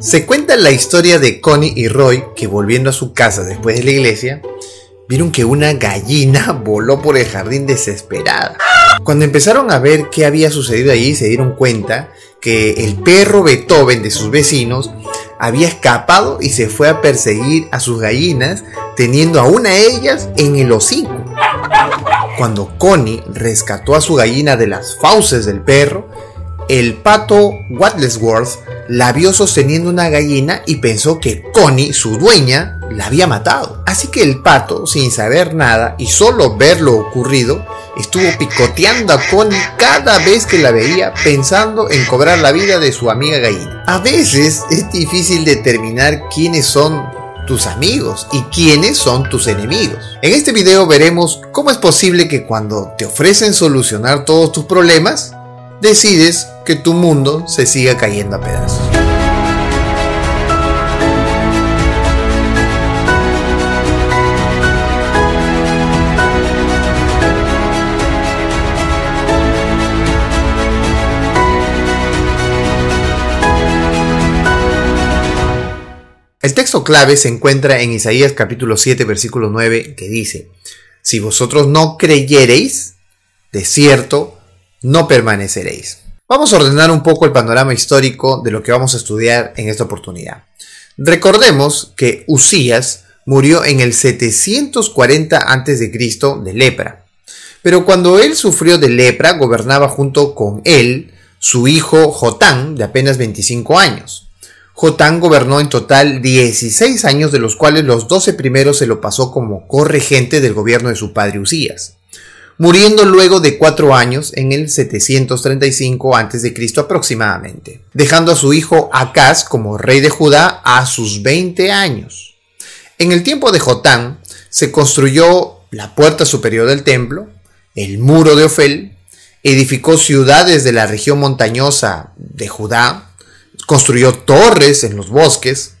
Se cuenta la historia de Connie y Roy que volviendo a su casa después de la iglesia, vieron que una gallina voló por el jardín desesperada. Cuando empezaron a ver qué había sucedido allí, se dieron cuenta que el perro Beethoven de sus vecinos había escapado y se fue a perseguir a sus gallinas, teniendo a una de ellas en el hocico. Cuando Connie rescató a su gallina de las fauces del perro, el pato Watlesworth la vio sosteniendo una gallina y pensó que Connie, su dueña, la había matado. Así que el pato, sin saber nada y solo ver lo ocurrido, estuvo picoteando a Connie cada vez que la veía pensando en cobrar la vida de su amiga gallina. A veces es difícil determinar quiénes son tus amigos y quiénes son tus enemigos. En este video veremos cómo es posible que cuando te ofrecen solucionar todos tus problemas, decides que tu mundo se siga cayendo a pedazos. El texto clave se encuentra en Isaías capítulo 7 versículo 9 que dice, Si vosotros no creyereis, de cierto, no permaneceréis. Vamos a ordenar un poco el panorama histórico de lo que vamos a estudiar en esta oportunidad. Recordemos que Usías murió en el 740 a.C. de lepra. Pero cuando él sufrió de lepra, gobernaba junto con él su hijo Jotán, de apenas 25 años. Jotán gobernó en total 16 años, de los cuales los 12 primeros se lo pasó como corregente del gobierno de su padre Usías muriendo luego de cuatro años en el 735 a.C. aproximadamente, dejando a su hijo Acaz como rey de Judá a sus 20 años. En el tiempo de Jotán se construyó la puerta superior del templo, el muro de Ofel, edificó ciudades de la región montañosa de Judá, construyó torres en los bosques,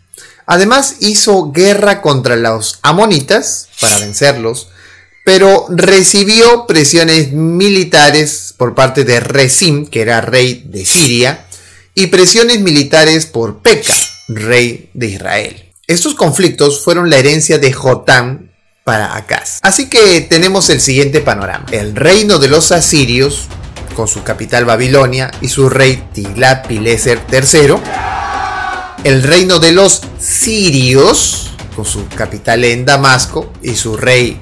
además hizo guerra contra los amonitas para vencerlos, pero recibió presiones militares por parte de Rezim, que era rey de Siria, y presiones militares por Peca, rey de Israel. Estos conflictos fueron la herencia de Jotán para Acaz. Así que tenemos el siguiente panorama. El reino de los asirios, con su capital Babilonia y su rey Tiglat-Pileser III. El reino de los sirios, con su capital en Damasco y su rey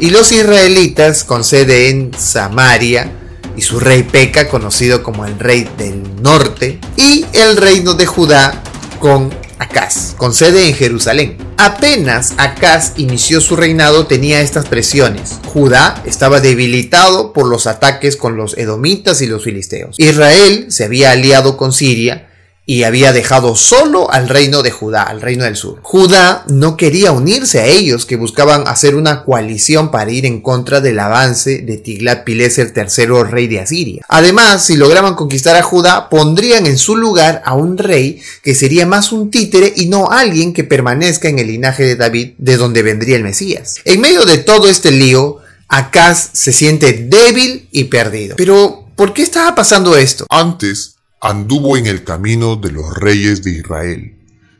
Y los israelitas con sede en Samaria, y su rey Peca, conocido como el rey del norte, y el reino de Judá con Acaz, con sede en Jerusalén. Apenas Acaz inició su reinado tenía estas presiones. Judá estaba debilitado por los ataques con los edomitas y los filisteos. Israel se había aliado con Siria y había dejado solo al reino de Judá, al reino del sur. Judá no quería unirse a ellos que buscaban hacer una coalición para ir en contra del avance de Tiglat-Pileser III, rey de Asiria. Además, si lograban conquistar a Judá, pondrían en su lugar a un rey que sería más un títere y no alguien que permanezca en el linaje de David, de donde vendría el Mesías. En medio de todo este lío, Acaz se siente débil y perdido. Pero, ¿por qué estaba pasando esto? Antes anduvo en el camino de los reyes de Israel,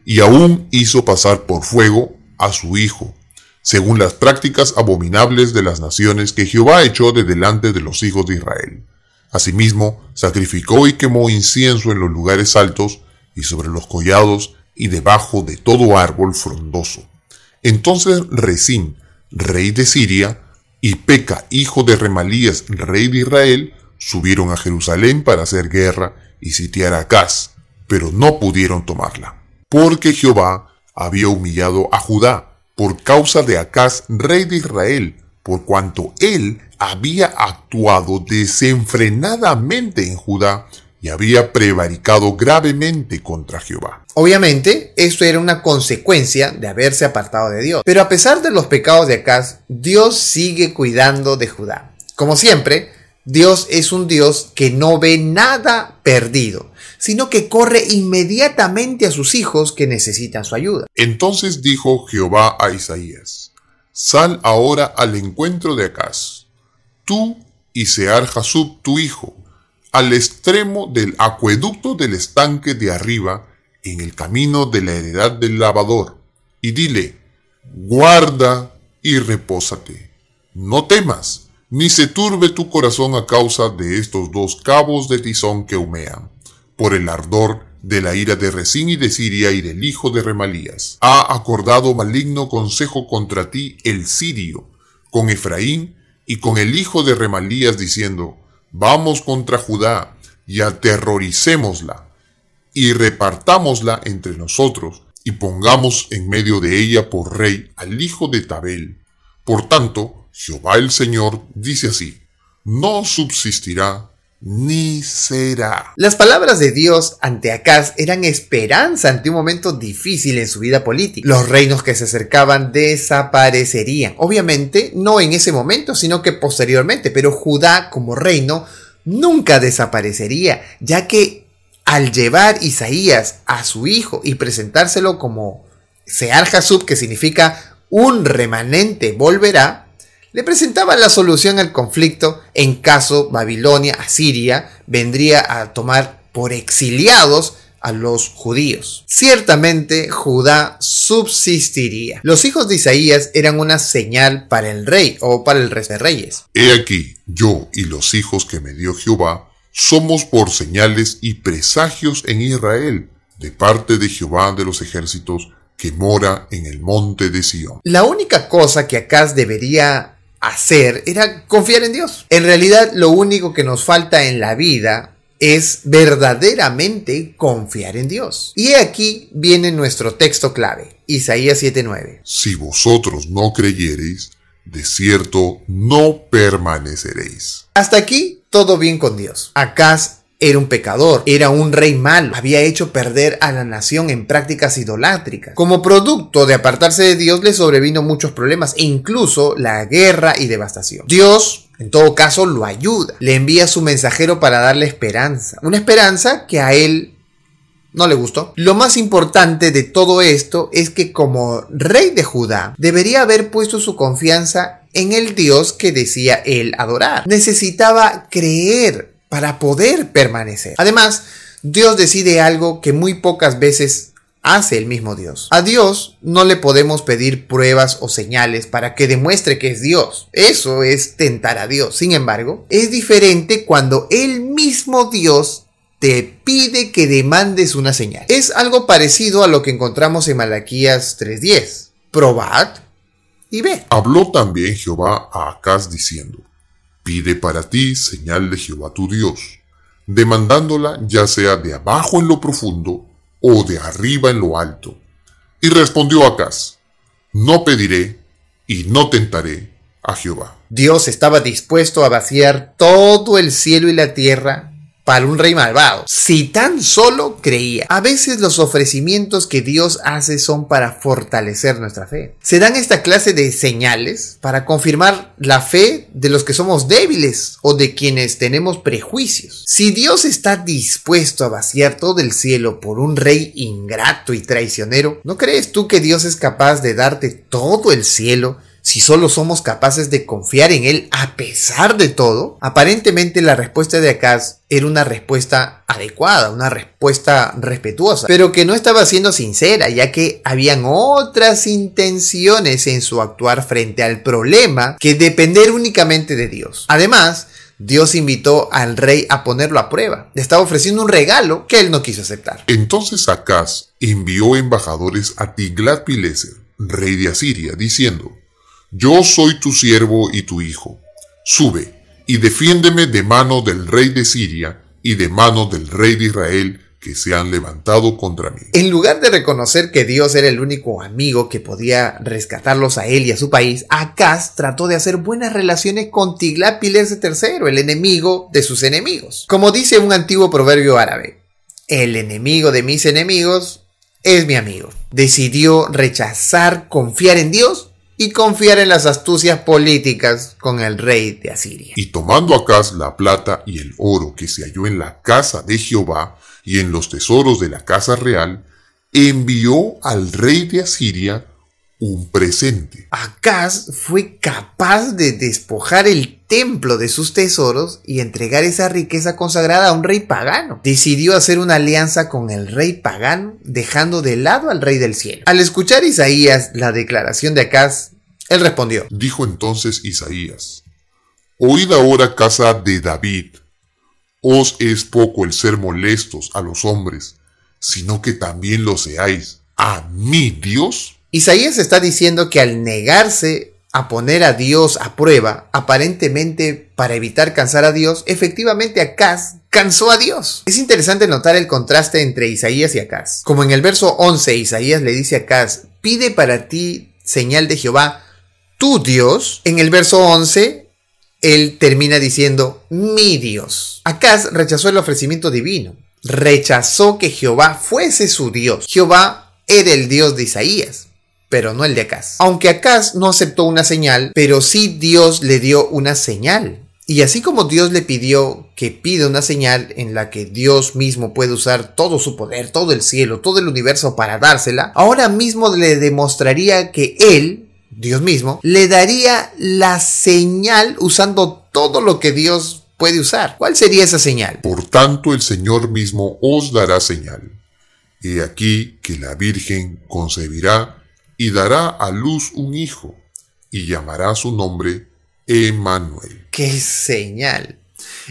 y aún hizo pasar por fuego a su hijo, según las prácticas abominables de las naciones que Jehová echó de delante de los hijos de Israel. Asimismo, sacrificó y quemó incienso en los lugares altos y sobre los collados y debajo de todo árbol frondoso. Entonces Resín, rey de Siria, y Peca, hijo de Remalías, rey de Israel, subieron a Jerusalén para hacer guerra y sitiar a Acaz, pero no pudieron tomarla, porque Jehová había humillado a Judá por causa de Acaz, rey de Israel, por cuanto él había actuado desenfrenadamente en Judá y había prevaricado gravemente contra Jehová. Obviamente, esto era una consecuencia de haberse apartado de Dios. Pero a pesar de los pecados de Acaz, Dios sigue cuidando de Judá. Como siempre, Dios es un Dios que no ve nada perdido, sino que corre inmediatamente a sus hijos que necesitan su ayuda. Entonces dijo Jehová a Isaías, Sal ahora al encuentro de Acaz, tú y Sear Jasub tu hijo, al extremo del acueducto del estanque de arriba, en el camino de la heredad del lavador, y dile, guarda y repósate. No temas, ni se turbe tu corazón a causa de estos dos cabos de tizón que humean, por el ardor de la ira de Resín y de Siria y del hijo de Remalías. Ha acordado maligno consejo contra ti el sirio, con Efraín y con el hijo de Remalías, diciendo, Vamos contra Judá y aterroricémosla, y repartámosla entre nosotros, y pongamos en medio de ella por rey al hijo de Tabel. Por tanto, Jehová el Señor dice así, no subsistirá ni será. Las palabras de Dios ante Acaz eran esperanza ante un momento difícil en su vida política. Los reinos que se acercaban desaparecerían. Obviamente, no en ese momento, sino que posteriormente, pero Judá como reino nunca desaparecería, ya que al llevar Isaías a su hijo y presentárselo como Sear Hasub, que significa un remanente volverá, le presentaba la solución al conflicto en caso Babilonia, Asiria, vendría a tomar por exiliados a los judíos. Ciertamente Judá subsistiría. Los hijos de Isaías eran una señal para el rey o para el rey de reyes. He aquí, yo y los hijos que me dio Jehová, somos por señales y presagios en Israel, de parte de Jehová de los ejércitos, que mora en el monte de Sión. La única cosa que Acaz debería hacer era confiar en Dios. En realidad lo único que nos falta en la vida es verdaderamente confiar en Dios. Y aquí viene nuestro texto clave, Isaías 7:9. Si vosotros no creyereis, de cierto no permaneceréis. Hasta aquí todo bien con Dios. Acá era un pecador, era un rey malo, había hecho perder a la nación en prácticas idolátricas. Como producto de apartarse de Dios le sobrevino muchos problemas e incluso la guerra y devastación. Dios, en todo caso, lo ayuda, le envía su mensajero para darle esperanza, una esperanza que a él no le gustó. Lo más importante de todo esto es que como rey de Judá debería haber puesto su confianza en el Dios que decía él adorar. Necesitaba creer para poder permanecer. Además, Dios decide algo que muy pocas veces hace el mismo Dios. A Dios no le podemos pedir pruebas o señales para que demuestre que es Dios. Eso es tentar a Dios. Sin embargo, es diferente cuando el mismo Dios te pide que demandes una señal. Es algo parecido a lo que encontramos en Malaquías 3:10. Probad y ve. Habló también Jehová a Acaz diciendo, Pide para ti señal de Jehová tu Dios, demandándola ya sea de abajo en lo profundo o de arriba en lo alto. Y respondió Acaz, no pediré y no tentaré a Jehová. Dios estaba dispuesto a vaciar todo el cielo y la tierra para un rey malvado, si tan solo creía. A veces los ofrecimientos que Dios hace son para fortalecer nuestra fe. Se dan esta clase de señales para confirmar la fe de los que somos débiles o de quienes tenemos prejuicios. Si Dios está dispuesto a vaciar todo el cielo por un rey ingrato y traicionero, ¿no crees tú que Dios es capaz de darte todo el cielo si solo somos capaces de confiar en Él a pesar de todo? Aparentemente la respuesta de Acaz era una respuesta adecuada, una respuesta respetuosa, pero que no estaba siendo sincera, ya que habían otras intenciones en su actuar frente al problema que depender únicamente de Dios. Además, Dios invitó al rey a ponerlo a prueba. Le estaba ofreciendo un regalo que él no quiso aceptar. Entonces Acaz envió embajadores a Tiglat-Pileser, rey de Asiria, diciendo: yo soy tu siervo y tu hijo. Sube y defiéndeme de mano del rey de Siria y de mano del rey de Israel que se han levantado contra mí. En lugar de reconocer que Dios era el único amigo que podía rescatarlos a él y a su país, Acaz trató de hacer buenas relaciones con Tiglat-Pileser III, el enemigo de sus enemigos. Como dice un antiguo proverbio árabe, el enemigo de mis enemigos es mi amigo. Decidió rechazar confiar en Dios y confiar en las astucias políticas con el rey de Asiria. Y tomando Acaz la plata y el oro que se halló en la casa de Jehová y en los tesoros de la casa real, envió al rey de Asiria un presente. Acaz fue capaz de despojar el templo de sus tesoros y entregar esa riqueza consagrada a un rey pagano. Decidió hacer una alianza con el rey pagano, dejando de lado al rey del cielo. Al escuchar Isaías la declaración de Acaz, él respondió. Dijo entonces Isaías, Oíd ahora casa de David, os es poco el ser molestos a los hombres, sino que también lo seáis a mi Dios. Isaías está diciendo que al negarse a poner a Dios a prueba, aparentemente para evitar cansar a Dios, efectivamente Acaz cansó a Dios. Es interesante notar el contraste entre Isaías y Acaz. Como en el verso 11, Isaías le dice a Acaz, pide para ti señal de Jehová, tu Dios. En el verso 11, él termina diciendo, mi Dios. Acaz rechazó el ofrecimiento divino, rechazó que Jehová fuese su Dios. Jehová era el Dios de Isaías pero no el de Acaz. Aunque Acaz no aceptó una señal, pero sí Dios le dio una señal. Y así como Dios le pidió que pida una señal en la que Dios mismo puede usar todo su poder, todo el cielo, todo el universo para dársela, ahora mismo le demostraría que Él, Dios mismo, le daría la señal usando todo lo que Dios puede usar. ¿Cuál sería esa señal? Por tanto, el Señor mismo os dará señal. Y aquí que la Virgen concebirá y dará a luz un hijo, y llamará su nombre Emmanuel. ¡Qué señal!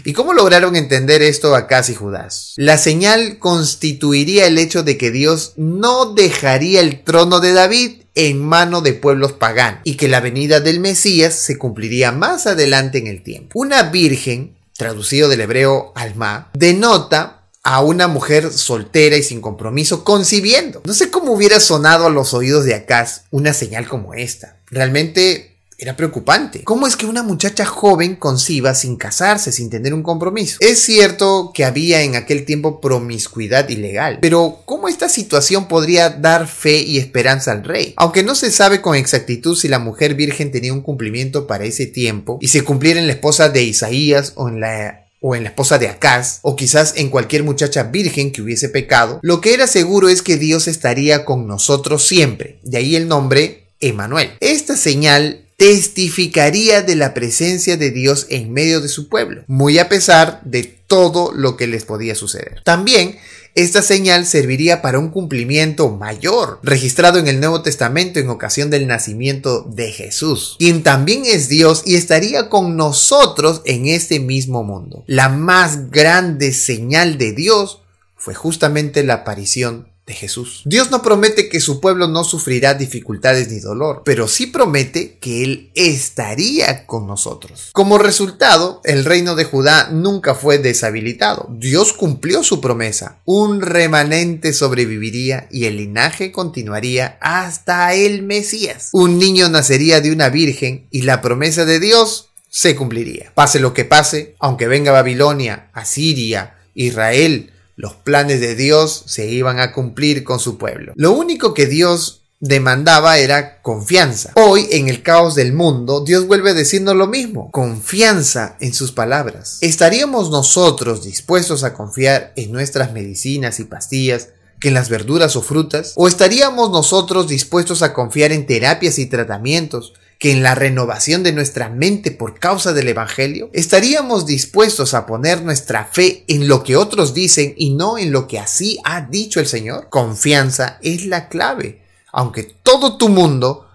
¿Y cómo lograron entender esto Acaz y Judas? La señal constituiría el hecho de que Dios no dejaría el trono de David en mano de pueblos paganos y que la venida del Mesías se cumpliría más adelante en el tiempo. Una virgen, traducido del hebreo alma, denota a una mujer soltera y sin compromiso concibiendo. No sé cómo hubiera sonado a los oídos de Acaz una señal como esta. Realmente era preocupante. ¿Cómo es que una muchacha joven conciba sin casarse, sin tener un compromiso? Es cierto que había en aquel tiempo promiscuidad ilegal, pero ¿cómo esta situación podría dar fe y esperanza al rey? Aunque no se sabe con exactitud si la mujer virgen tenía un cumplimiento para ese tiempo y se cumpliera en la esposa de Isaías o en la o en la esposa de Acaz, o quizás en cualquier muchacha virgen que hubiese pecado, lo que era seguro es que Dios estaría con nosotros siempre, de ahí el nombre Emanuel. Esta señal testificaría de la presencia de Dios en medio de su pueblo, muy a pesar de todo lo que les podía suceder. También esta señal serviría para un cumplimiento mayor, registrado en el Nuevo Testamento en ocasión del nacimiento de Jesús, quien también es Dios y estaría con nosotros en este mismo mundo. La más grande señal de Dios fue justamente la aparición de Jesús. Dios no promete que su pueblo no sufrirá dificultades ni dolor, pero sí promete que Él estaría con nosotros. Como resultado, el reino de Judá nunca fue deshabilitado. Dios cumplió su promesa. Un remanente sobreviviría y el linaje continuaría hasta el Mesías. Un niño nacería de una virgen y la promesa de Dios se cumpliría. Pase lo que pase, aunque venga Babilonia, Asiria, Israel, los planes de Dios se iban a cumplir con su pueblo. Lo único que Dios demandaba era confianza. Hoy, en el caos del mundo, Dios vuelve diciendo lo mismo, confianza en sus palabras. ¿Estaríamos nosotros dispuestos a confiar en nuestras medicinas y pastillas que en las verduras o frutas? ¿O estaríamos nosotros dispuestos a confiar en terapias y tratamientos que en la renovación de nuestra mente por causa del Evangelio? ¿Estaríamos dispuestos a poner nuestra fe en lo que otros dicen y no en lo que así ha dicho el Señor? Confianza es la clave, aunque todo tu mundo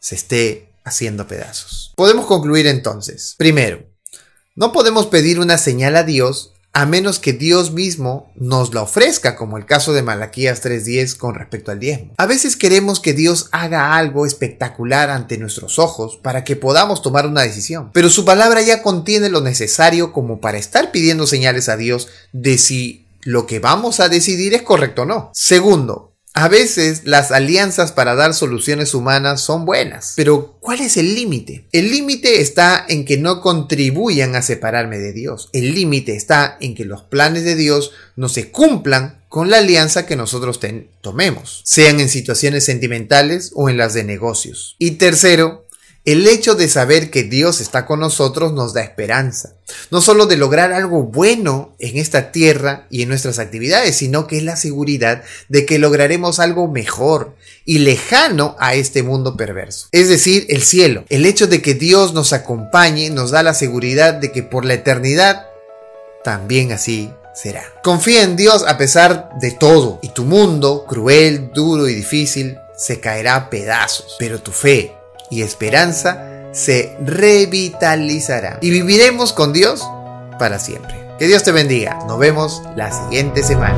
se esté haciendo pedazos. Podemos concluir entonces. Primero, no podemos pedir una señal a Dios a menos que Dios mismo nos la ofrezca, como el caso de Malaquías 3.10 con respecto al diezmo. A veces queremos que Dios haga algo espectacular ante nuestros ojos para que podamos tomar una decisión, pero su palabra ya contiene lo necesario como para estar pidiendo señales a Dios de si lo que vamos a decidir es correcto o no. Segundo, a veces las alianzas para dar soluciones humanas son buenas, pero ¿cuál es el límite? El límite está en que no contribuyan a separarme de Dios. El límite está en que los planes de Dios no se cumplan con la alianza que nosotros tomemos, sean en situaciones sentimentales o en las de negocios. Y tercero, El hecho de saber que Dios está con nosotros nos da esperanza, no solo de lograr algo bueno en esta tierra y en nuestras actividades, sino que es la seguridad de que lograremos algo mejor y lejano a este mundo perverso. Es decir, el cielo. El hecho de que Dios nos acompañe nos da la seguridad de que por la eternidad también así será. Confía en Dios a pesar de todo y tu mundo, cruel, duro y difícil, se caerá a pedazos, pero tu fe y esperanza se revitalizará y viviremos con Dios para siempre. Que Dios te bendiga. Nos vemos la siguiente semana.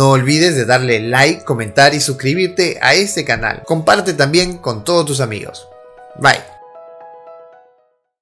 No olvides de darle like, comentar y suscribirte a este canal. Comparte también con todos tus amigos. Bye.